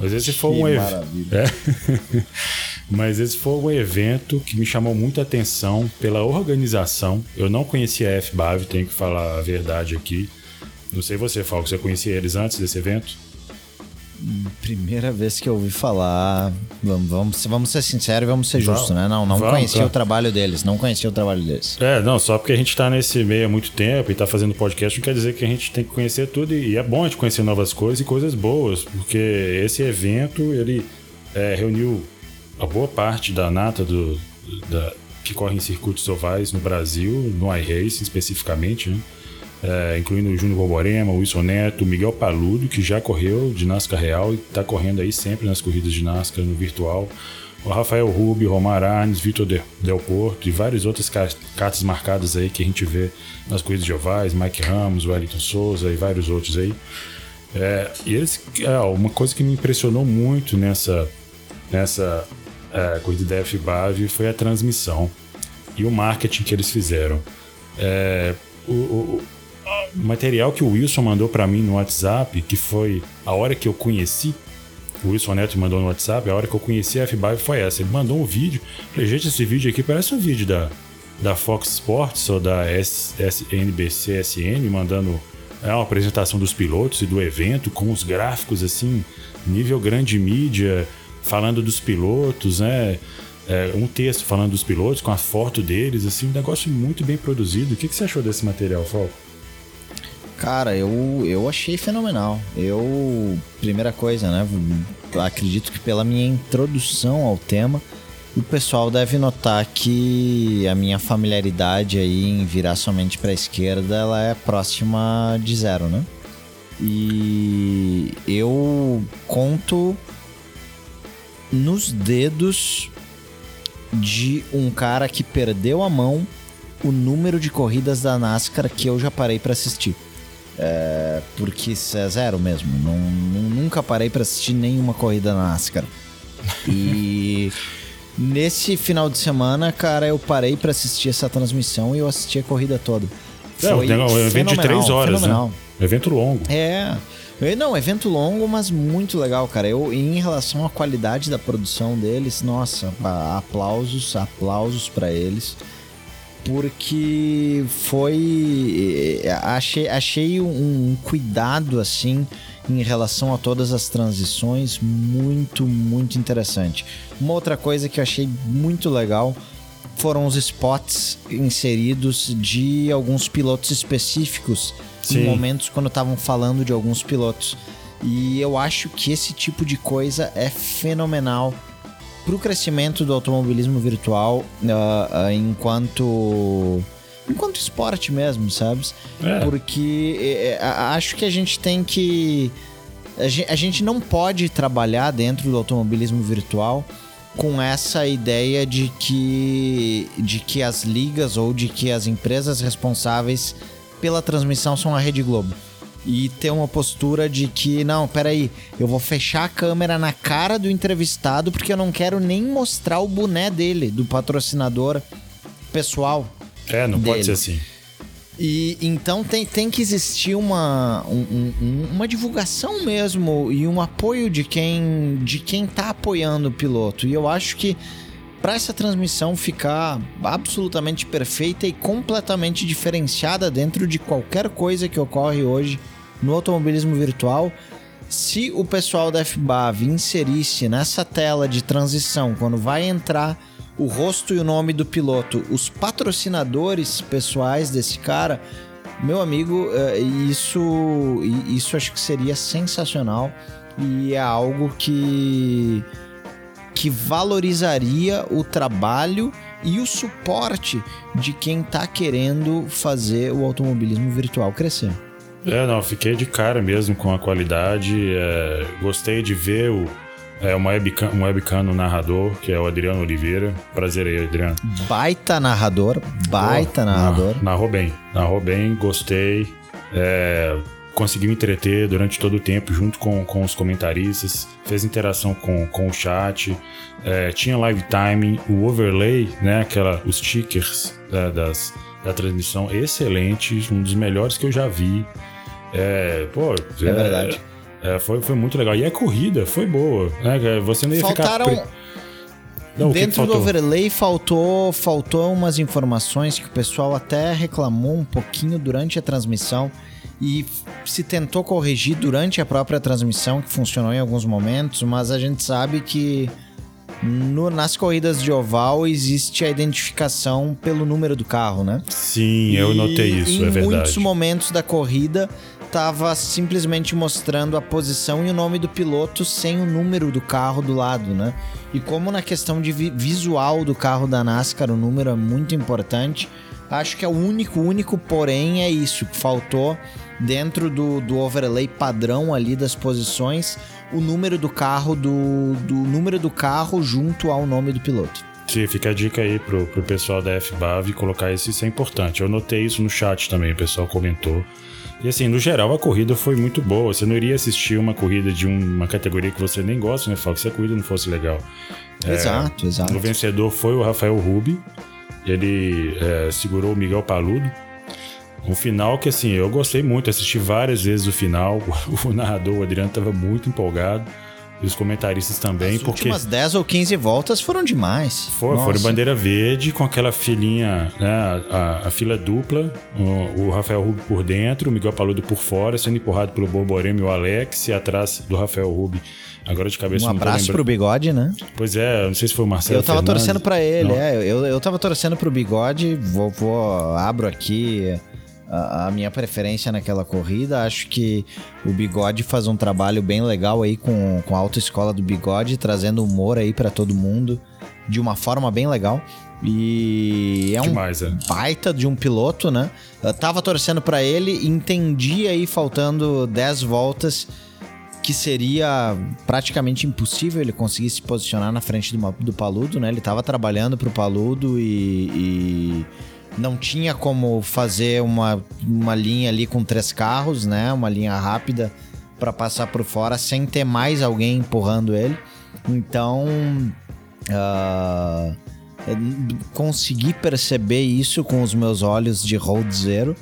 Mas esse foi um evento. É. Mas esse foi um evento que me chamou muita atenção pela organização. Eu não conhecia a FBAV, tenho que falar a verdade aqui. Não sei você, Falco, você conhecia eles antes desse evento? Primeira vez que eu ouvi falar. Vamos, vamos, vamos ser sinceros e vamos ser justos, né? Não, não vamos, conhecia tá. o trabalho deles, não conhecia o trabalho deles. É, não, só porque a gente tá nesse meio há muito tempo e tá fazendo podcast, não quer dizer que a gente tem que conhecer tudo. E é bom a gente conhecer novas coisas e coisas boas, porque esse evento, ele é, reuniu a boa parte da nata do, da, que corre em circuitos ovais no Brasil, no iRacing especificamente, né? É, incluindo o Júnior Borborema, o Wilson Neto, o Miguel Paludo, que já correu de NASCAR real e está correndo aí sempre nas corridas de NASCAR no virtual. O Rafael Rubi, Romar Arnes, Vitor Del Porto e várias outras cartas marcadas aí que a gente vê nas corridas de ovais, Mike Ramos, Wellington Souza e vários outros aí. É, e eles, é, uma coisa que me impressionou muito nessa, nessa é, corrida da FBAV foi a transmissão e o marketing que eles fizeram. É, o material que o Wilson mandou para mim no WhatsApp, que foi a hora que eu conheci, o Wilson Neto mandou no WhatsApp, a hora que eu conheci a FBAV foi essa. Ele mandou um vídeo. Falei, gente, esse vídeo aqui parece um vídeo da, da Fox Sports ou da NBC SN, mandando é, uma apresentação dos pilotos e do evento, com os gráficos assim, nível grande mídia, falando dos pilotos, né? É, um texto falando dos pilotos, com a foto deles, assim, um negócio muito bem produzido. O que, que você achou desse material, Falco? Cara, eu, eu achei fenomenal. Eu, primeira coisa, né? Acredito que pela minha introdução ao tema, o pessoal deve notar que a minha familiaridade aí em virar somente para a esquerda, ela é próxima de zero, né? E eu conto nos dedos de um cara que perdeu a mão o número de corridas da NASCAR que eu já parei para assistir. É, porque é zero mesmo. Não, nunca parei para assistir nenhuma corrida na NASCAR. E nesse final de semana, cara, eu parei para assistir essa transmissão e eu assisti a corrida toda. É, Foi um evento de três horas, né? fenomenal. né? Evento longo. É. Não, evento longo, mas muito legal, cara. Eu, em relação à qualidade da produção deles, nossa, aplausos, aplausos para eles porque foi eh, achei, achei um, cuidado assim em relação a todas as transições muito muito interessante uma outra coisa que eu achei muito legal foram os spots inseridos de alguns pilotos específicos Sim. em momentos quando estavam falando de alguns pilotos e eu acho que esse tipo de coisa é fenomenal para o crescimento do automobilismo virtual uh, uh, enquanto enquanto esporte mesmo, sabes? É. Porque é acho que a gente tem que a gente não pode trabalhar dentro do automobilismo virtual com essa ideia de que de que as ligas ou de que as empresas responsáveis pela transmissão são a Rede Globo e ter uma postura de que, não, peraí, eu vou fechar a câmera na cara do entrevistado porque eu não quero nem mostrar o boné dele, do patrocinador pessoal. É, não dele. pode ser assim. E então tem, tem que existir uma, um, um, uma divulgação mesmo e um apoio de quem de quem tá apoiando o piloto. E eu acho que para essa transmissão ficar absolutamente perfeita e completamente diferenciada dentro de qualquer coisa que ocorre hoje no automobilismo virtual, se o pessoal da FBAV inserisse nessa tela de transição, quando vai entrar o rosto e o nome do piloto, os patrocinadores pessoais desse cara, meu amigo, é, isso, isso acho que seria sensacional e é algo que que valorizaria o trabalho e o suporte de quem está querendo fazer o automobilismo virtual crescer. É, não, fiquei de cara mesmo com a qualidade. É, gostei de ver o, É um webcam, um webcam no narrador, que é o Adriano Oliveira. Prazer aí, Adriano. Baita narrador, baita oh, narrador. Narrou bem, narrou bem, gostei. É, conseguiu entreter durante todo o tempo, junto com, com os comentaristas, fez interação com, com o chat, é, tinha live time, o overlay, né, aquela, os stickers né, das, da transmissão, excelente, um dos melhores que eu já vi. É, pô, é, é verdade. É, foi, foi muito legal. E a corrida foi boa, né? Você não ia Faltaram... ficar... Não, Dentro do overlay faltou, faltou umas informações que o pessoal até reclamou um pouquinho durante a transmissão e se tentou corrigir durante a própria transmissão, que funcionou em alguns momentos, mas a gente sabe que no, nas corridas de oval existe a identificação pelo número do carro, né? Sim, eu notei isso, é verdade. Em muitos momentos da corrida estava simplesmente mostrando a posição e o nome do piloto sem o número do carro do lado, né? E como na questão de vi visual do carro da NASCAR o número é muito importante, acho que é o único, único porém é isso, que faltou dentro do, do overlay padrão ali das posições o número do carro do, do número do carro junto ao nome do piloto. Sim, fica a dica aí pro, pro pessoal da FBAV colocar isso, isso é importante. Eu notei isso no chat também, o pessoal comentou. E assim, no geral, a corrida foi muito boa. Você não iria assistir uma corrida de uma categoria que você nem gosta, né, Fala se a corrida não fosse legal. Exato, é, exato. O vencedor foi o Rafael Rubi. Ele é, segurou o Miguel Paludo. Um final que, assim, eu gostei muito. Assisti várias vezes o final. O narrador, o Adriano, estava muito empolgado. E os comentaristas também, As porque... últimas 10 ou 15 voltas foram demais. Foi, foram bandeira verde com aquela filinha, né, a, a fila dupla, o, o, Rafael Rubi por dentro, o Miguel Paludo por fora, sendo empurrado pelo Borborema e o Alex, e atrás do Rafael Rubi. Agora de cabeça Um abraço pro Bigode, né? Pois é, não sei se foi o Marcelo Eu tava Fernandes. torcendo para ele, não. é. Eu, eu tava torcendo pro Bigode, vou, vou abro aqui a, a, minha preferência naquela corrida. Acho que o Bigode faz um trabalho bem legal aí com, com a autoescola do Bigode, trazendo humor aí para todo mundo de uma forma bem legal. E é um Demais, é. baita de um piloto, né? Eu tava torcendo para ele, entendi aí faltando 10 voltas que seria praticamente impossível ele conseguir se posicionar na frente do, do Paludo, né? Ele tava trabalhando pro Paludo e, e não tinha como fazer uma, uma linha ali com três carros, né? Uma linha rápida para passar por fora sem ter mais alguém empurrando ele. Então, uh, consegui perceber isso com os meus olhos de road zero.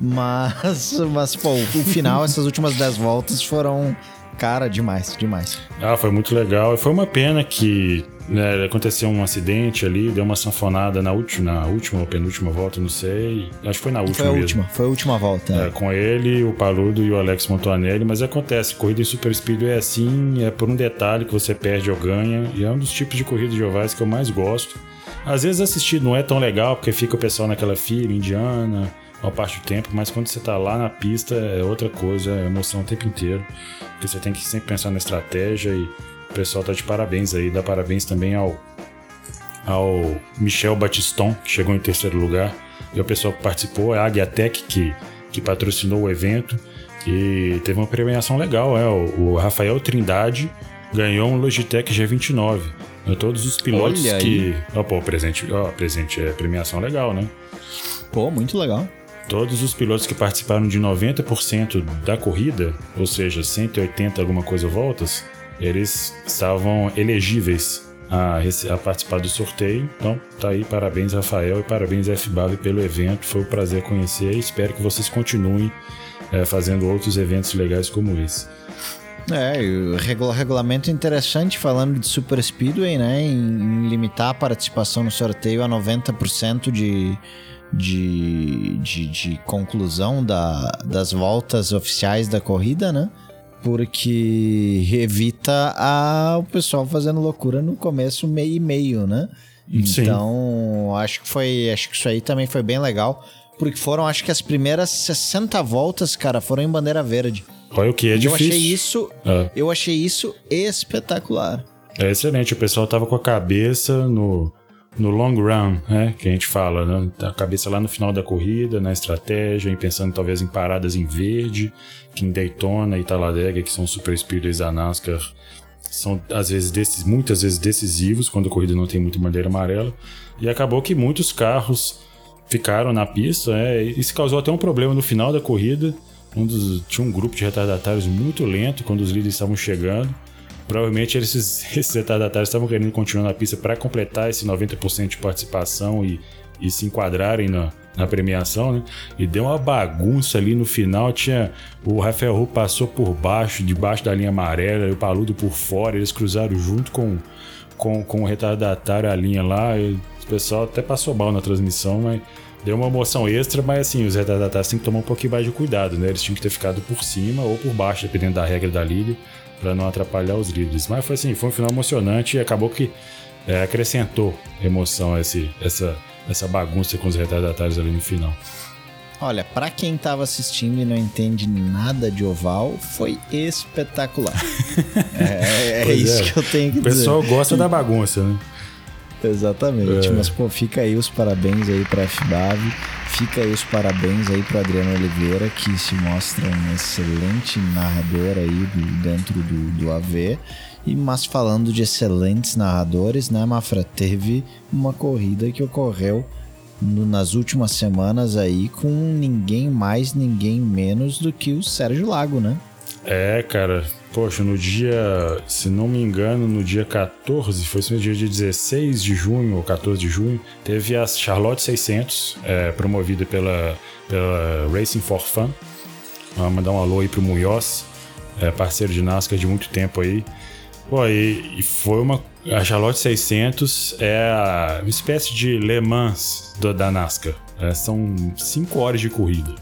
Mas, mas pô, o final, essas últimas 10 voltas foram Cara, demais, demais. Ah, foi muito legal. E foi uma pena que né, aconteceu um acidente ali, deu uma sanfonada na última, na última ou penúltima volta, não sei. Acho que foi na última foi a mesmo. última, foi a última volta. É, com ele, o Paludo e o Alex Montanelli, mas acontece, corrida em Super Speed é assim, é por um detalhe que você perde ou ganha, e é um dos tipos de corrida de ovais que eu mais gosto. Às vezes assistir não é tão legal, porque fica o pessoal naquela fila indiana, uma parte do tempo, mas quando você tá lá na pista é outra coisa, é emoção o tempo inteiro. Porque você tem que sempre pensar na estratégia e o pessoal tá de parabéns aí. Dá parabéns também ao, ao Michel Batiston, que chegou em terceiro lugar. E o pessoal que participou, a Agiatec, que, que patrocinou o evento. E teve uma premiação legal, é. O, o Rafael Trindade ganhou um Logitech G29. Todos os pilotos Olha que. Ó, oh, pô, presente, ó, presente é premiação legal, né? Pô, muito legal. Todos os pilotos que participaram de 90% da corrida, ou seja, 180 alguma coisa voltas, eles estavam elegíveis a, a, participar do sorteio. Então, tá aí, parabéns Rafael e parabéns FBAV pelo evento. Foi um prazer conhecer e espero que vocês continuem é, fazendo outros eventos legais como esse. É, o regulamento interessante falando de Super Speedway, né? Em, em limitar a participação no sorteio a 90% de de, de, de conclusão da, das voltas oficiais da corrida, né? Porque evita a, o pessoal fazendo loucura no começo, meio e meio, né? Sim. Então, acho que foi. Acho que isso aí também foi bem legal. Porque foram, acho que as primeiras 60 voltas, cara, foram em bandeira verde. Olha o que é e difícil. Eu achei isso, é. eu achei isso espetacular. É excelente. O pessoal tava com a cabeça no no long run, né, que a gente fala, né, a cabeça lá no final da corrida, na estratégia, em pensando talvez em paradas em verde, que em Daytona e Talladega, que são super speedways da NASCAR, são às vezes muitas vezes decisivos quando a corrida não tem muita bandeira amarela. E acabou que muitos carros ficaram na pista, né? E isso causou até um problema no final da corrida. Um dos, tinha um grupo de retardatários muito lento quando os líderes estavam chegando. Provavelmente esses, esses retardatários estavam querendo continuar na pista para completar esse 90% de participação e, e se enquadrarem na, na premiação, né? E deu uma bagunça ali no final. Tinha o Rafael Ru passou por baixo, debaixo da linha amarela, e o Paludo por fora. Eles cruzaram junto com, com, com o retardatário a linha lá. E o pessoal até passou mal na transmissão, mas deu uma emoção extra. Mas assim, os retardatários têm que tomar um pouquinho mais de cuidado, né? Eles tinham que ter ficado por cima ou por baixo, dependendo da regra da liga, para não atrapalhar os líderes. Mas foi assim, foi um final emocionante e acabou que é, acrescentou emoção a esse, essa essa bagunça com os retardatários ali no final. Olha, para quem tava assistindo e não entende nada de oval, foi espetacular. é, é isso é. que eu tenho que dizer. O pessoal gosta da bagunça, né? Exatamente. É. Mas, pô, fica aí os parabéns aí pra FBAV. Fica os parabéns aí pro Adriano Oliveira, que se mostra um excelente narrador aí do, dentro do, do AV. E, mas falando de excelentes narradores, né, Mafra? Teve uma corrida que ocorreu no, nas últimas semanas aí com ninguém mais, ninguém menos do que o Sérgio Lago, né? É, cara. Poxa, no dia, se não me engano, no dia 14, foi no dia de 16 de junho ou 14 de junho, teve a Charlotte 600, é, promovida pela, pela Racing for Fun. Vamos mandar um alô aí pro Munhoz, é, parceiro de NASCAR de muito tempo aí. Pô, e, e, foi uma. A Charlotte 600 é uma espécie de Le Mans do, da NASCAR. É, são 5 horas de corrida.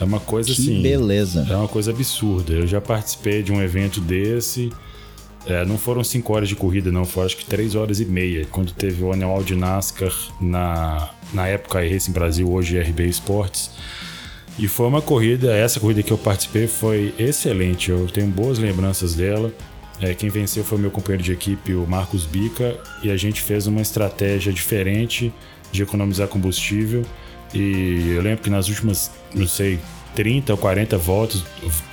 É uma coisa que assim. beleza. É uma coisa absurda. Eu já participei de um evento desse. É, não foram 5 horas de corrida, não. Foram acho que 3 horas e meia. Quando teve o anual de NASCAR na, na época Racing Brasil, hoje RB Esportes. E foi uma corrida, essa corrida que eu participei foi excelente. Eu tenho boas lembranças dela. É, quem venceu foi meu companheiro de equipe, o Marcos Bica, e a gente fez uma estratégia diferente de economizar combustível. E eu lembro que nas últimas, não sei, 30 ou 40 voltas,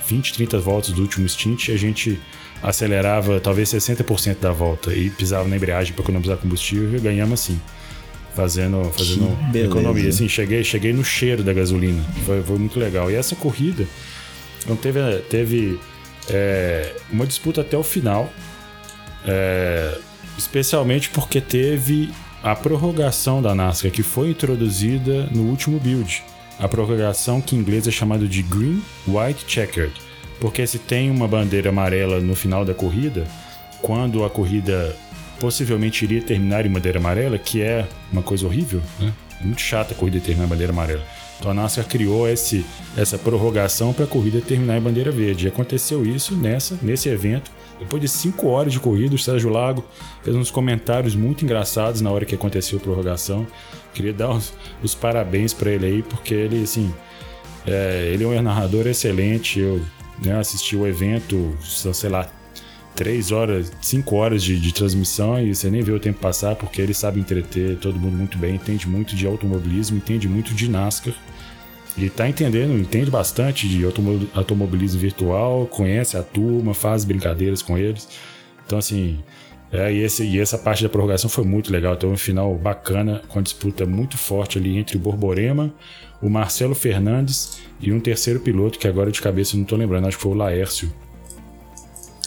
20, 30 voltas do último stint, a gente acelerava talvez 60% da volta e pisava na embreagem para economizar combustível e ganhamos assim. Fazendo, fazendo economia. Assim, cheguei, cheguei no cheiro da gasolina. Foi, foi muito legal. E essa corrida não teve, teve é, uma disputa até o final, é, especialmente porque teve a prorrogação da NASCAR que foi introduzida no último build. A prorrogação que em inglês é chamada de Green White Checkered, porque se tem uma bandeira amarela no final da corrida, quando a corrida possivelmente iria terminar em bandeira amarela, que é uma coisa horrível, né? É muito chata a corrida terminar em bandeira amarela. Então a NASCAR criou esse, essa prorrogação para a corrida terminar em bandeira verde. E aconteceu isso nessa, nesse evento. Depois de cinco horas de corrida, o Sérgio Lago fez uns comentários muito engraçados na hora que aconteceu a prorrogação. Queria dar os, os parabéns para ele aí, porque ele, assim, é, ele é um narrador excelente. Eu né, assisti o evento, sei lá, três horas, cinco horas de, de, transmissão e você nem vê o tempo passar porque ele sabe entreter todo mundo muito bem, entende muito de automobilismo, entende muito de NASCAR. Ele tá entendendo, entende bastante de automobilismo virtual, conhece a turma, faz brincadeiras com eles. Então, assim, é, e, esse, e essa parte da prorrogação foi muito legal. Então, um final bacana, com disputa muito forte ali entre o Borborema, o Marcelo Fernandes e um terceiro piloto, que agora de cabeça não tô lembrando, acho que foi o Laércio.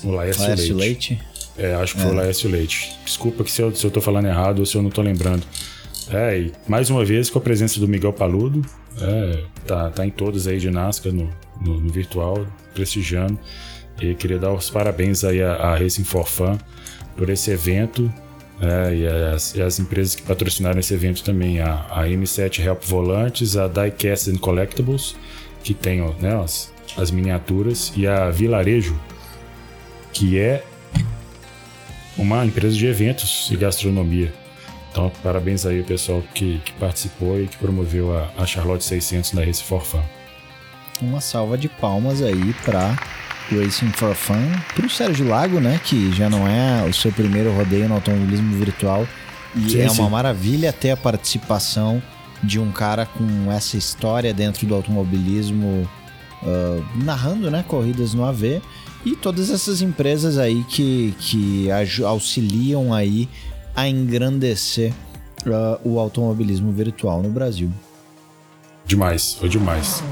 O Laércio, Laércio Leite. Leite. É, acho que é. foi o é. Laércio Leite. Desculpa que se eu, se eu tô falando errado ou se eu não tô lembrando. É, e mais uma vez com a presença do Miguel Paludo. É, tá, tá em todas aí de Nascar no, no, no, virtual, prestigiando. E queria dar os parabéns aí a, a Racing for Fun por esse evento. É, e, as, e, as, empresas que patrocinaram esse evento também, a, a M7 Help Volantes, a Diecast and Collectibles, que tem né, as, as miniaturas, e a Vilarejo, que é uma empresa de eventos e gastronomia. Então, parabéns aí ao pessoal que, que participou e que promoveu a, a Charlotte 600 da Race for Fun. Uma salva de palmas aí para Racing for Fun, para o Sérgio Lago, né, que já não é o seu primeiro rodeio no automobilismo virtual e sim, é sim. uma maravilha ter a participação de um cara com essa história dentro do automobilismo uh, narrando, né, corridas no AV e todas essas empresas aí que, que auxiliam aí a engrandecer uh, o automobilismo virtual no Brasil. Demais, foi demais.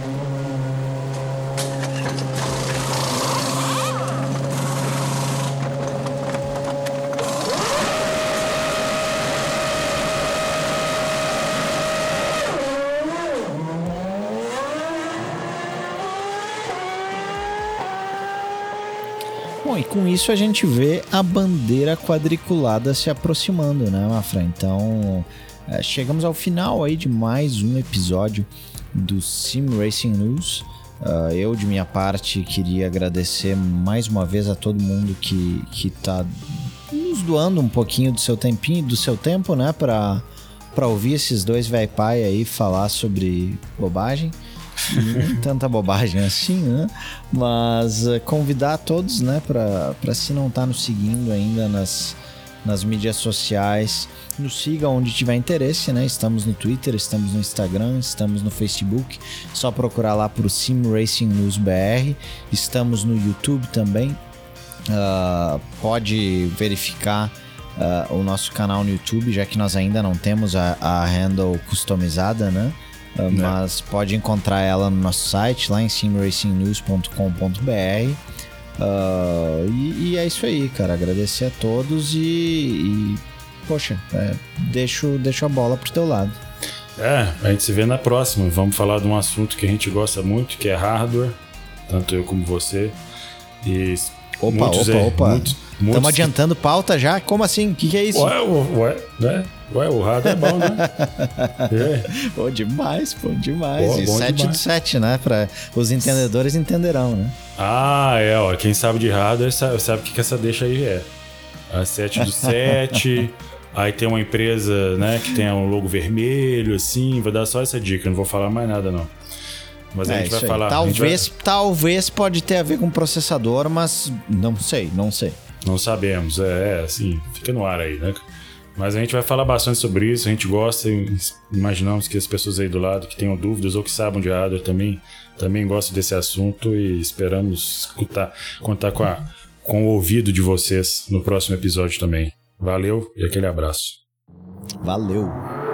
Com isso a gente vê a bandeira quadriculada se aproximando, né, Mafra? Então, é, chegamos ao final aí de mais um episódio do Sim Racing News. Uh, eu, de minha parte, queria agradecer mais uma vez a todo mundo que, que tá nos doando um pouquinho do seu tempinho, do seu tempo, né, para ouvir esses dois velho pai aí falar sobre bobagem tanta bobagem assim, né? Mas uh, convidar todos, né, para se não tá nos seguindo ainda nas, nas mídias sociais, nos siga onde tiver interesse, né? Estamos no Twitter, estamos no Instagram, estamos no Facebook. Só procurar lá por Sim Racing News BR. Estamos no YouTube também. Uh, pode verificar uh, o nosso canal no YouTube, já que nós ainda não temos a, a handle customizada, né? Uh, mas pode encontrar ela no nosso site, lá em simracingnews.com.br. Uh, e, e, é isso aí, cara. Agradecer a todos e, e poxa, é, deixo, deixo a bola pro teu lado. É, a gente se vê na próxima. Vamos falar de um assunto que a gente gosta muito, que é hardware, tanto eu como você. E Opa, muitos, opa, é, opa. Estamos adiantando pauta já? Como assim? O que, que, é isso? Ué, ué, né? Ué, o rádio é bom, né? é. Pô, demais, pô, demais. Pô, e 7 de 7, né? Pra os entendedores entenderão, né? Ah, é, ó. Quem sabe de hardware sabe, sabe o que, que essa deixa aí é. A 7 do 7. aí tem uma empresa, né, que tem um logo vermelho, assim. Vou dar só essa dica, não vou falar mais nada, não. Mas é, a gente vai falar. Talvez, vai... talvez pode ter a ver com processador, mas não sei, não sei. Não sabemos, é, é assim, fica no ar aí, né? Mas a gente vai falar bastante sobre isso, a gente gosta imaginamos que as pessoas aí do lado que tenham dúvidas ou que sabem de hardware também, também gostam desse assunto e esperamos escutar, contar com, a, com o ouvido de vocês no próximo episódio também. Valeu e aquele abraço. Valeu!